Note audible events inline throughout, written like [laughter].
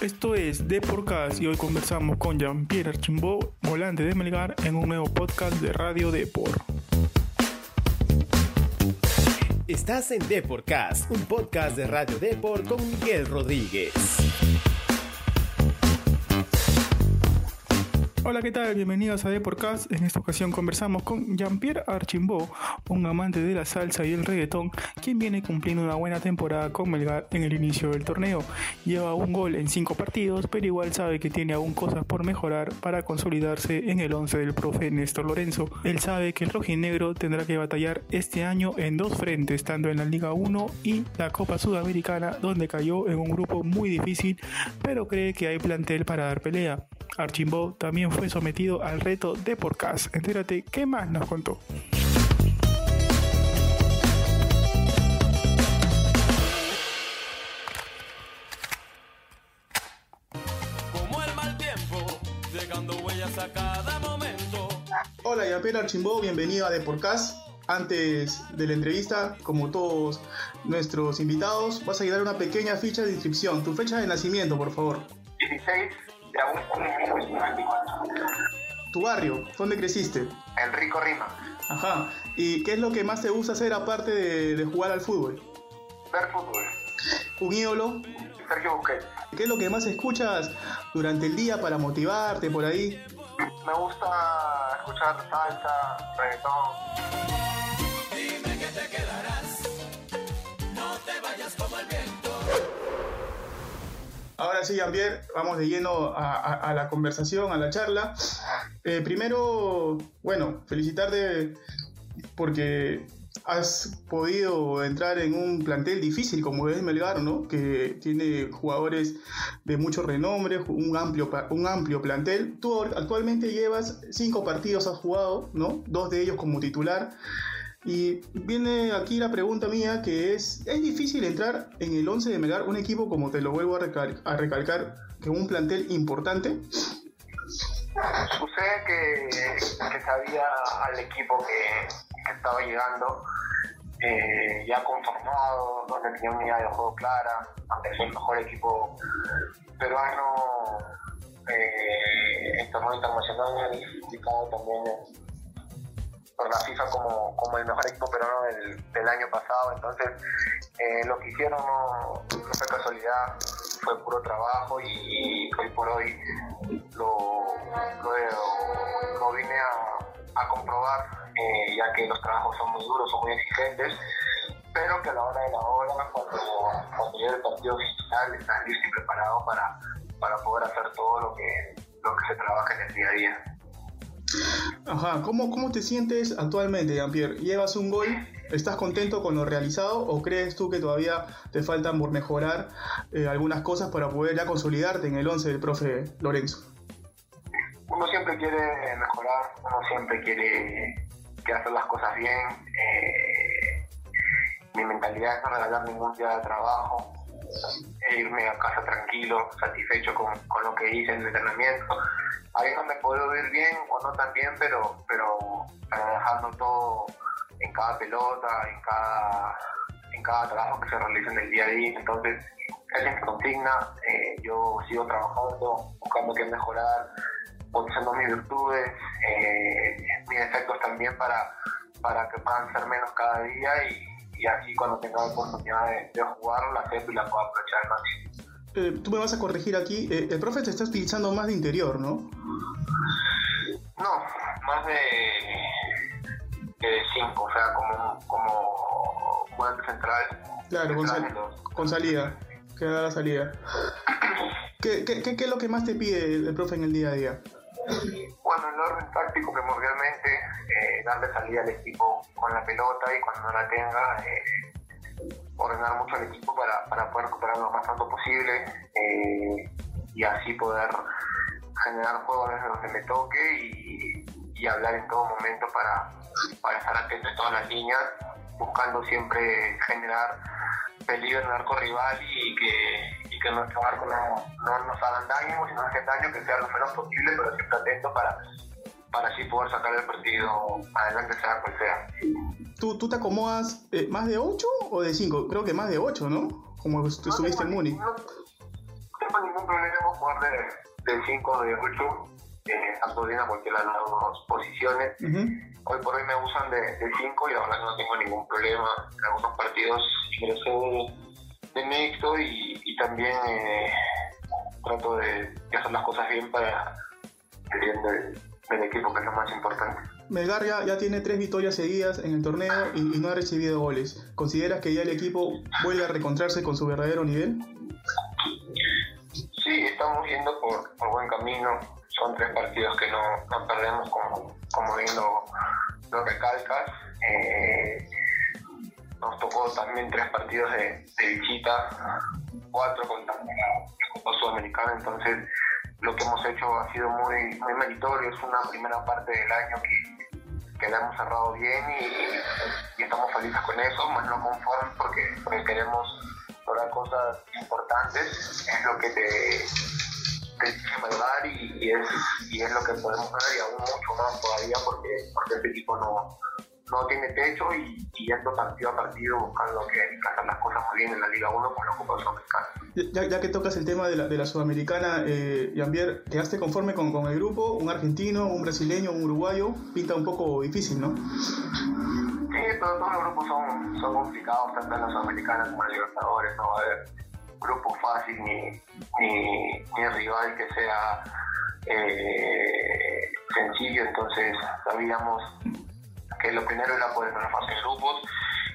Esto es The Podcast y hoy conversamos con Jean-Pierre Archimbó, volante de Melgar, en un nuevo podcast de Radio Depor. Estás en Deporcast, un podcast de Radio Depor con Miguel Rodríguez. Hola, ¿qué tal? Bienvenidos a Deporcast. En esta ocasión conversamos con Jean-Pierre Archimbó, un amante de la salsa y el reggaetón, quien viene cumpliendo una buena temporada con Melgar en el inicio del torneo. Lleva un gol en cinco partidos, pero igual sabe que tiene aún cosas por mejorar para consolidarse en el 11 del profe Néstor Lorenzo. Él sabe que el rojinegro tendrá que batallar este año en dos frentes, tanto en la Liga 1 y la Copa Sudamericana, donde cayó en un grupo muy difícil, pero cree que hay plantel para dar pelea. Archimbó también fue sometido al reto de podcast. Entérate qué más nos contó. Hola, Jean-Pierre Archimbó, bienvenido a The Podcast. Antes de la entrevista, como todos nuestros invitados, vas a llevar una pequeña ficha de inscripción. Tu fecha de nacimiento, por favor. 16 de agosto de 1994. Tu barrio, ¿dónde creciste? Enrico Rima. Ajá. ¿Y qué es lo que más te gusta hacer aparte de, de jugar al fútbol? Ver fútbol. ¿Un ídolo? Sergio Busquets. ¿Qué es lo que más escuchas durante el día para motivarte por ahí? Me gusta escuchar salsa, reggaetón. Ahora sí, Jean-Pierre, vamos de lleno a, la conversación, a la charla. Eh, primero, bueno, felicitarte porque has podido entrar en un plantel difícil como es Melgar, ¿no? Que tiene jugadores de mucho renombre, un amplio, un amplio plantel. Tú actualmente llevas cinco partidos, has jugado, ¿no? Dos de ellos como titular. Y viene aquí la pregunta mía que es, ¿es difícil entrar en el 11 de Melgar, un equipo como te lo vuelvo a, recal- a recalcar, que un plantel importante? Sucede que, que sabía al equipo que, estaba llegando, eh, ya conformado, donde tenía una idea de juego clara, ante el mejor equipo peruano eh, en torneo internacional, también por la FIFA como, como el mejor equipo peruano del, año pasado. Entonces, eh, lo que hicieron no, no fue casualidad, fue puro trabajo y, hoy por hoy lo, lo, lo vine a, a comprobar, eh, ya que los trabajos son muy duros, son muy exigentes, pero que a la hora de la hora, cuando, cuando llegue el partido final, estás listo y preparado para, para poder hacer todo lo que, lo que se trabaja en el día a día. Ajá, ¿cómo, cómo te sientes actualmente, Jean-Pierre? ¿Llevas un gol? ¿Estás contento con lo realizado o crees tú que todavía te faltan por mejorar eh, algunas cosas para poder ya consolidarte en el 11 del profe Lorenzo? uno siempre quiere mejorar, uno siempre quiere, hacer las cosas bien. eh, mi mentalidad es no regalar ningún día de trabajo, e irme a casa tranquilo, satisfecho con, con lo que hice en el entrenamiento. Ahí no me puedo ir bien o no tan bien, pero, pero, pero dejando todo en cada pelota, en cada, en cada trabajo que se realiza en el día a día. Entonces, esa es mi consigna. eh, yo sigo trabajando, buscando qué mejorar, potenciando mis virtudes, eh, mis defectos también para, para que puedan ser menos cada día y, y así cuando tenga la oportunidad de, de jugar la y la puedo aprovechar al máximo. Eh, tú me vas a corregir aquí, eh, el profe te está utilizando más de interior, ¿no? No, más de, de cinco, o sea, como, como volante central. Claro, con, sal- con salida, que da la salida. [clears throat] ¿Qué, qué, qué- qué es lo que más te pide el profe en el día a día? Bueno, el orden táctico primordialmente, eh, darle salida al equipo con la pelota y cuando no la tenga, eh, ordenar mucho al equipo para, para poder recuperar lo más pronto posible eh, y así poder generar juego desde donde me toque y, y hablar en todo momento para, para estar atento en todas las líneas, buscando siempre generar peligro en el arco rival y que, que nuestro arco no, no nos hagan daño, si nos hacen daño, que sea lo menos posible, pero siempre atento para, para así poder sacar el partido adelante, sea cual sea. ¿Tú, tú te acomodas eh, más de 8 o de 5? Creo que más de 8, ¿no? Como tú estuviste en Múnich. No, tengo ningún problema jugar de, de 5 de 8, eh, tanto bien a cualquiera de las dos posiciones. Hoy por hoy me usan de 5 y que no tengo ningún problema. En algunos partidos ingresé de, mixto y, y también eh, trato de, de hacer las cosas bien para el bien del, del equipo, que es lo más importante. Melgar ya, ya tiene tres victorias seguidas en el torneo y, y, no ha recibido goles. ¿Consideras que ya el equipo vuelve a reencontrarse con su verdadero nivel? Sí, estamos yendo por, por buen camino. Son tres partidos que no, no perdemos, como, como bien lo, lo recalcas. Eh, nos tocó también tres partidos de, de visita, cuatro contra la Copa Sudamericana, entonces lo que hemos hecho ha sido muy, muy meritorio. Es una primera parte del año que, que la hemos cerrado bien y, estamos felices con eso, más no conformes porque, queremos lograr cosas importantes. Es lo que te, te y, y, es, y es lo que podemos ver y aún mucho más todavía porque, porque este equipo no, no tiene techo y, y yendo partido a partido buscando que, hacer las cosas muy bien en la Liga 1 con la Copa Sudamericana. Ya, ya, que tocas el tema de la, de la Sudamericana, eh, Jambier, ¿quedaste conforme con, con, el grupo? ¿Un argentino, un brasileño, un uruguayo? Pinta un poco difícil, ¿no? Sí, pero todos los grupos son, son complicados, tanto en la Sudamericana como en la Libertadores. No va a haber grupo fácil ni, ni, ni rival que sea eh, sencillo, entonces sabíamos que lo primero era poder la fase de grupos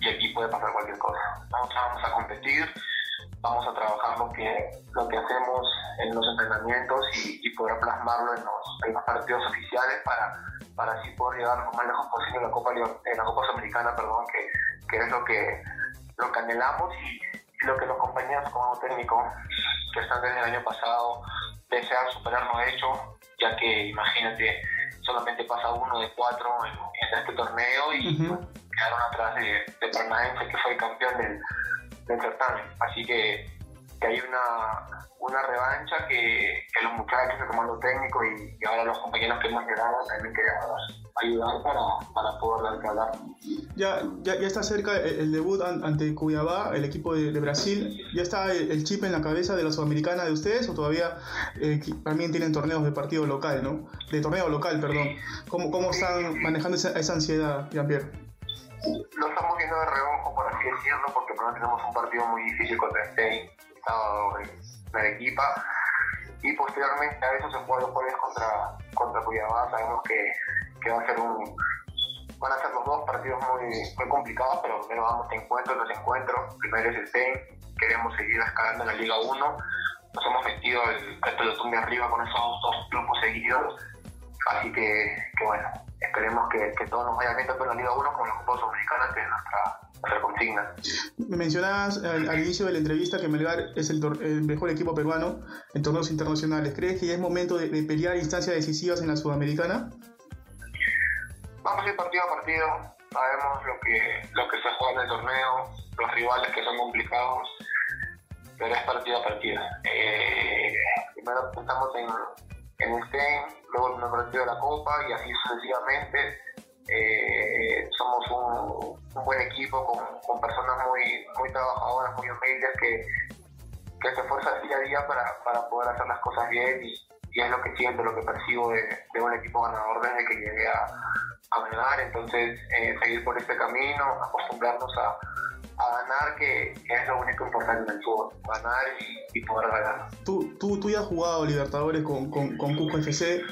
y aquí puede pasar cualquier cosa. Nosotros vamos a competir, vamos a trabajar lo que, lo que hacemos en los entrenamientos y, y poder plasmarlo en los, en los, partidos oficiales para, para así poder llegar lo más lejos posible en la Copa, en la Copa Sudamericana, perdón, que, que es lo que, lo que anhelamos y, y lo que los compañeros como técnico que están desde el año pasado desean superar lo hecho, ya que imagínate, solamente pasa uno de cuatro en, en este torneo y uh -huh. quedaron atrás de, de que fue el campeón del, del certamen. Así que, que hay una, una revancha que, que, los muchachos, el comando técnico y, y, ahora los compañeros que hemos llegado también queremos ayudar para, para poder hablar. Ya, ya, ya está cerca el, el debut ante Cuiabá, el equipo de, de Brasil. ¿Ya está el, el, chip en la cabeza de la sudamericana de ustedes o todavía eh, también tienen torneos de partido local, ¿no? De torneo local, perdón. ¿Cómo, cómo están manejando esa, esa ansiedad, Jean-Pierre? Lo estamos viendo de reojo, por así decirlo, porque primero tenemos un partido muy difícil contra Stein, sábado en y posteriormente a eso se juega los jueves contra, contra Cuiabá. Sabemos que, que va a ser un, van a ser los dos partidos muy, muy complicados, pero primero vamos de encuentro tras encuentro. Primero es el Stein, queremos seguir escalando en la Liga 1. Nos hemos metido el, el pelotón de arriba con esos dos grupos seguidos. Así que, bueno, esperemos que, que todo nos vaya bien tanto en la Liga 1 como en la Copa Sudamericana, que es nuestra, Me mencionabas al, al, inicio de la entrevista que Melgar es el, el, mejor equipo peruano en torneos internacionales. ¿Crees que ya es momento de, de pelear instancias decisivas en la Sudamericana? Vamos a ir partido a partido, sabemos lo que, lo que se juega en el torneo, los rivales que son complicados, pero es partido a partido. Eh, primero estamos en, en Stein, luego en el partido de la Copa y así sucesivamente. Eh, somos un, buen equipo con, personas muy, muy trabajadoras, muy humildes que, que se esfuerzan día a día para, para poder hacer las cosas bien y, es lo que siento, lo que percibo de, de un equipo ganador desde que llegué a, a ganar, entonces eh, seguir por este camino, acostumbrarnos a, a ganar, que, que, es lo único importante en el fútbol, ganar y, y poder ganar. Tú, tú, tú ya has jugado Libertadores con, con, con Cusco FC,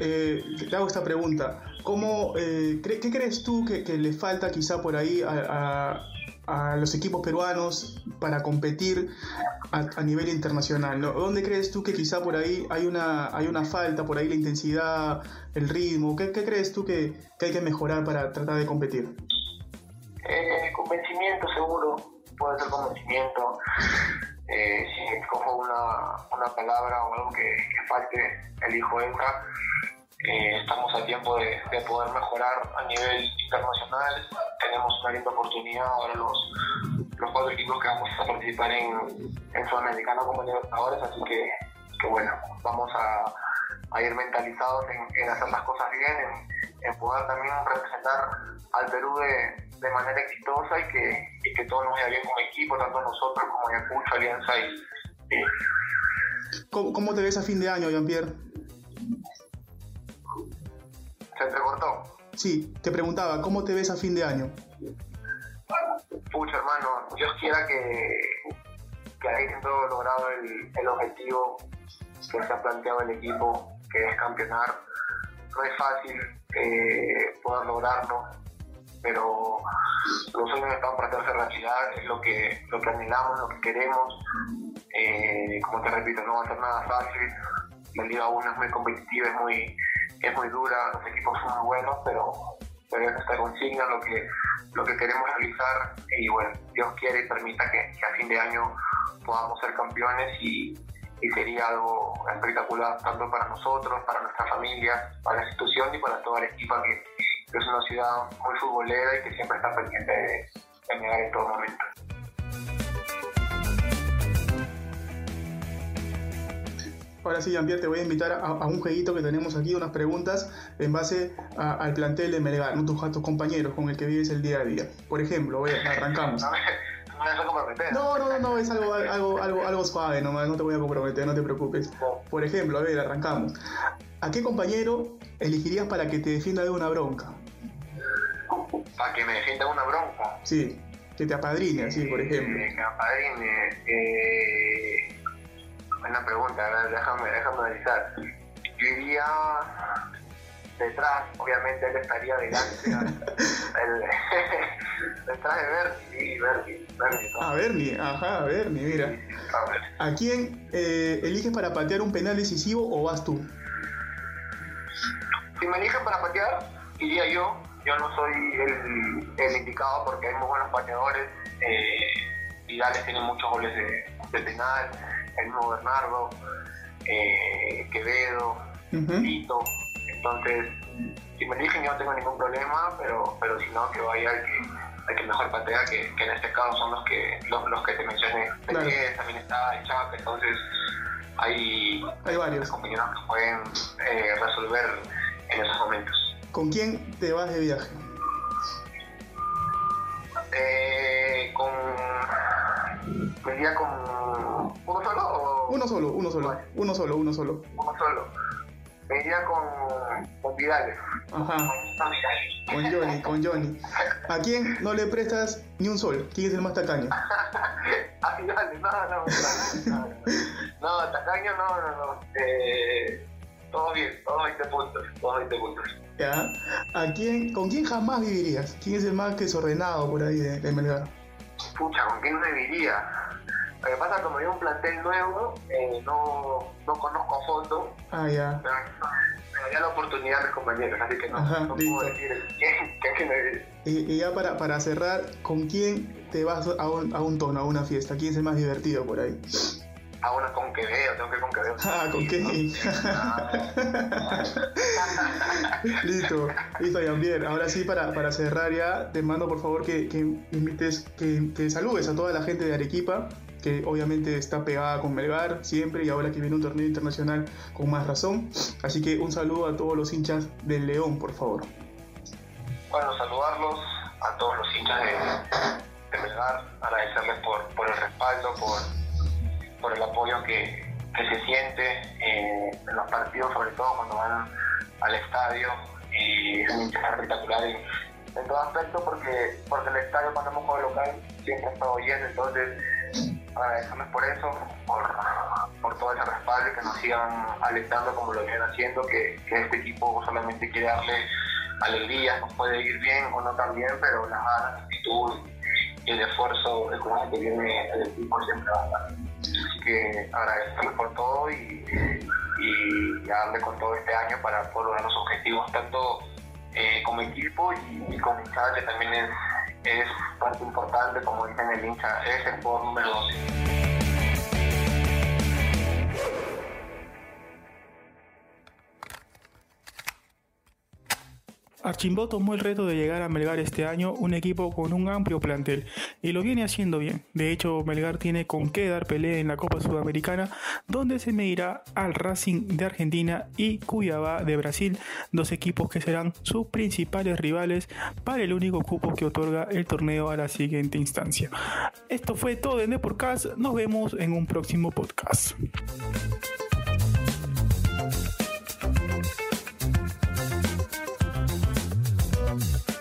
eh, te hago esta pregunta, ¿Cómo, eh, ¿qué crees tú que, le falta quizá por ahí a, los equipos peruanos para competir a, nivel internacional? ¿Dónde crees tú que quizá por ahí hay una, hay una falta, por ahí la intensidad, el ritmo? ¿Qué, crees tú que, que, hay que mejorar para tratar de competir? Eh, convencimiento seguro, puede ser convencimiento. Eh, si escojo una, una palabra o algo que, que falte, elijo esa eh, estamos a tiempo de, de, poder mejorar a nivel internacional. Tenemos una linda oportunidad ahora los, los cuatro equipos que vamos a participar en, en Sudamericano como Libertadores, así que, que, bueno, vamos a, ir mentalizados en, hacer las cosas bien, en, en, poder también representar al Perú de, de manera exitosa y que, y que todo nos vaya bien como equipo, tanto nosotros como Ayacucho, Alianza y, y ¿Cómo, cómo te ves a fin de año, Jean-Pierre? Se entrecortó. Sí, te preguntaba, ¿cómo te ves a fin de año? Pucha, hermano, Dios quiera que, que hayamos logrado el, el objetivo que se ha planteado el equipo, que es campeonar. No es fácil eh, poder lograrlo, pero los sueños están para hacerse realidad, es lo que, lo que anhelamos, lo que queremos. Eh, como te repito, no va a ser nada fácil. La Liga 1 es muy competitiva, es muy, es muy dura, los equipos son muy buenos, pero, pero es nuestra consigna lo que, lo que queremos realizar y bueno, Dios quiere y permita que, a fin de año podamos ser campeones y, y sería algo espectacular tanto para nosotros, para nuestra familia, para la institución y para toda la equipa que, es una ciudad muy futbolera y que siempre está pendiente de, de en todo momento. Ahora sí, Jean-Pierre, te voy a invitar a, a un jueguito que tenemos aquí, unas preguntas en base a- al plantel de Melgar, ¿no? tus, a tus compañeros con el que vives el día a día. Por ejemplo, a- arrancamos. No no. No, no, es algo, algo, algo, algo suave nomás, no te voy a comprometer, no te preocupes. Por ejemplo, a ver, arrancamos. ¿A qué compañero elegirías para que te defienda de una bronca? Para que me defienda una bronca. Sí, que te apadrine, así, por ejemplo. Eh, que me apadrine. Eh, buena pregunta, a ver, déjame, déjame analizar. Yo iría detrás, obviamente él estaría delante. el- [laughs] detrás de Bernie, sí, Bernie, Bernie, ¿no? A Bernie, ajá, Bernie, mira. A ver. ¿A quién eh, eliges para patear un penal decisivo o vas tú? Si me eligen para patear, iría yo. Yo no soy el, el indicado porque hay muy buenos pateadores. Eh, Vidales tiene muchos goles de, de penal, el mismo Bernardo, eh, Quevedo, Ujú. Tito. Entonces, si me eligen yo no tengo ningún problema, pero, pero si no, que vaya el que, el que mejor patea, que, que en este caso son los que los, los que te mencioné. Claro. También está el Chaca, entonces hay, Hay varios. compañeros que pueden eh, resolver en esos momentos. ¿Con quién te vas de viaje? Eh, con. ¿Me iría con. ¿Uno solo o.? Uno solo, uno solo, uno solo, uno solo. Uno solo. Me iría con. con Vidales. Ajá, Con Johnny, con Johnny. ¿A quién no le prestas ni un sol? ¿Quién es el más tacaño? [laughs] Ah, Vidales, no, no, no. No, tacaño, no, no, no. Eh, todo bien, todos 20 puntos, todos 20 puntos. ¿Ya? ¿A quién, ¿Con quién jamás vivirías? ¿Quién es el más desordenado por ahí de, de Melgar? Pucha, ¿con quién viviría? Lo que pasa, como hay un plantel nuevo, eh, no, no conozco a fondo, Ah, ya. me daría la oportunidad a mis compañeros, así que no, Ajá, no puedo decir quién, quién, quién me. Y, y ya para, para cerrar, ¿con quién te vas a un, a un tono, a una fiesta? ¿Quién es el más divertido por ahí? Ah, bueno, con Quevedo, tengo que ir con Quevedo. [laughs] Ah, ¿con quién? [laughs] listo, listo, Jean-Pierre. Ahora sí, para, para cerrar ya, te mando por favor que, que invites, que, que saludes a toda la gente de Arequipa, que obviamente está pegada con Melgar siempre y ahora que viene un torneo internacional con más razón. Así que un saludo a todos los hinchas del León, por favor. Bueno, saludarlos a todos los hinchas de, de Melgar, agradecerles por, por el respaldo, por, por el apoyo que, que se siente eh, en los partidos, sobre todo cuando van al estadio. Y es un hincha espectacular en, en todo aspecto porque, porque el estadio cuando hemos local siempre ha estado lleno, entonces agradecerles por eso, por, por todo ese respaldo que nos sigan alentando como lo vienen haciendo, que, este equipo solamente quiere darle alegría, nos puede ir bien o no tan bien, pero la actitud y el esfuerzo el coraje que viene el equipo siempre va a estar. Así que agradecerles por todo y, y darle con todo este año para poder lograr los objetivos, tanto eh, como equipo y, y como también es, es parte importante, como dicen el hincha, es el número 12. Archimbó tomó el reto de llegar a Melgar este año, un equipo con un amplio plantel, y lo viene haciendo bien. De hecho, Melgar tiene con qué dar pelea en la Copa Sudamericana, donde se medirá al Racing de Argentina y Cuyabá de Brasil, dos equipos que serán sus principales rivales para el único cupo que otorga el torneo a la siguiente instancia. Esto fue todo en The Podcast, nos vemos en un próximo podcast.